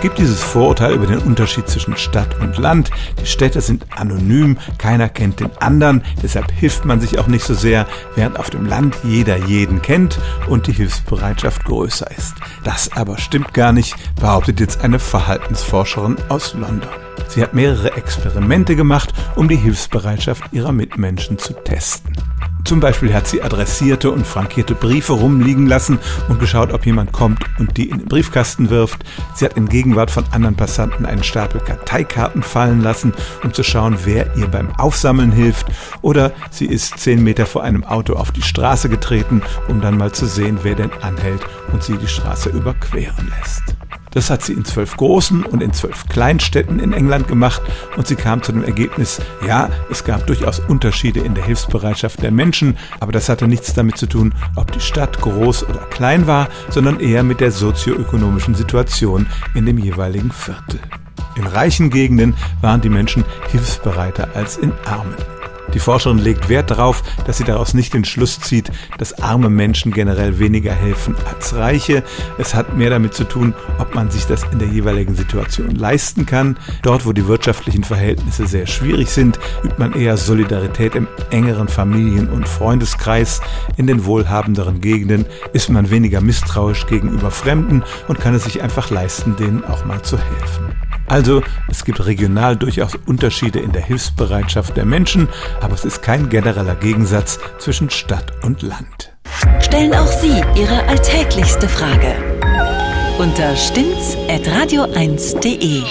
Es gibt dieses Vorurteil über den Unterschied zwischen Stadt und Land. Die Städte sind anonym, keiner kennt den anderen, deshalb hilft man sich auch nicht so sehr, während auf dem Land jeder jeden kennt und die Hilfsbereitschaft größer ist. Das aber stimmt gar nicht, behauptet jetzt eine Verhaltensforscherin aus London. Sie hat mehrere Experimente gemacht, um die Hilfsbereitschaft ihrer Mitmenschen zu testen. Zum Beispiel hat sie adressierte und frankierte Briefe rumliegen lassen und geschaut, ob jemand kommt und die in den Briefkasten wirft. Sie hat in Gegenwart von anderen Passanten einen Stapel Karteikarten fallen lassen, um zu schauen, wer ihr beim Aufsammeln hilft. Oder sie ist zehn Meter vor einem Auto auf die Straße getreten, um dann mal zu sehen, wer denn anhält und sie die Straße überqueren lässt. Das hat sie in zwölf großen und in zwölf Kleinstädten in England gemacht und sie kam zu dem Ergebnis, ja, es gab durchaus Unterschiede in der Hilfsbereitschaft der Menschen, aber das hatte nichts damit zu tun, ob die Stadt groß oder klein war, sondern eher mit der sozioökonomischen Situation in dem jeweiligen Viertel. In reichen Gegenden waren die Menschen hilfsbereiter als in armen. Die Forscherin legt Wert darauf, dass sie daraus nicht den Schluss zieht, dass arme Menschen generell weniger helfen als Reiche. Es hat mehr damit zu tun, ob man sich das in der jeweiligen Situation leisten kann. Dort, wo die wirtschaftlichen Verhältnisse sehr schwierig sind, übt man eher Solidarität im engeren Familien- und Freundeskreis. In den wohlhabenderen Gegenden ist man weniger misstrauisch gegenüber Fremden und kann es sich einfach leisten, denen auch mal zu helfen. Also, es gibt regional durchaus Unterschiede in der Hilfsbereitschaft der Menschen, aber es ist kein genereller Gegensatz zwischen Stadt und Land. Stellen auch Sie Ihre alltäglichste Frage unter stimmtz.radio1.de.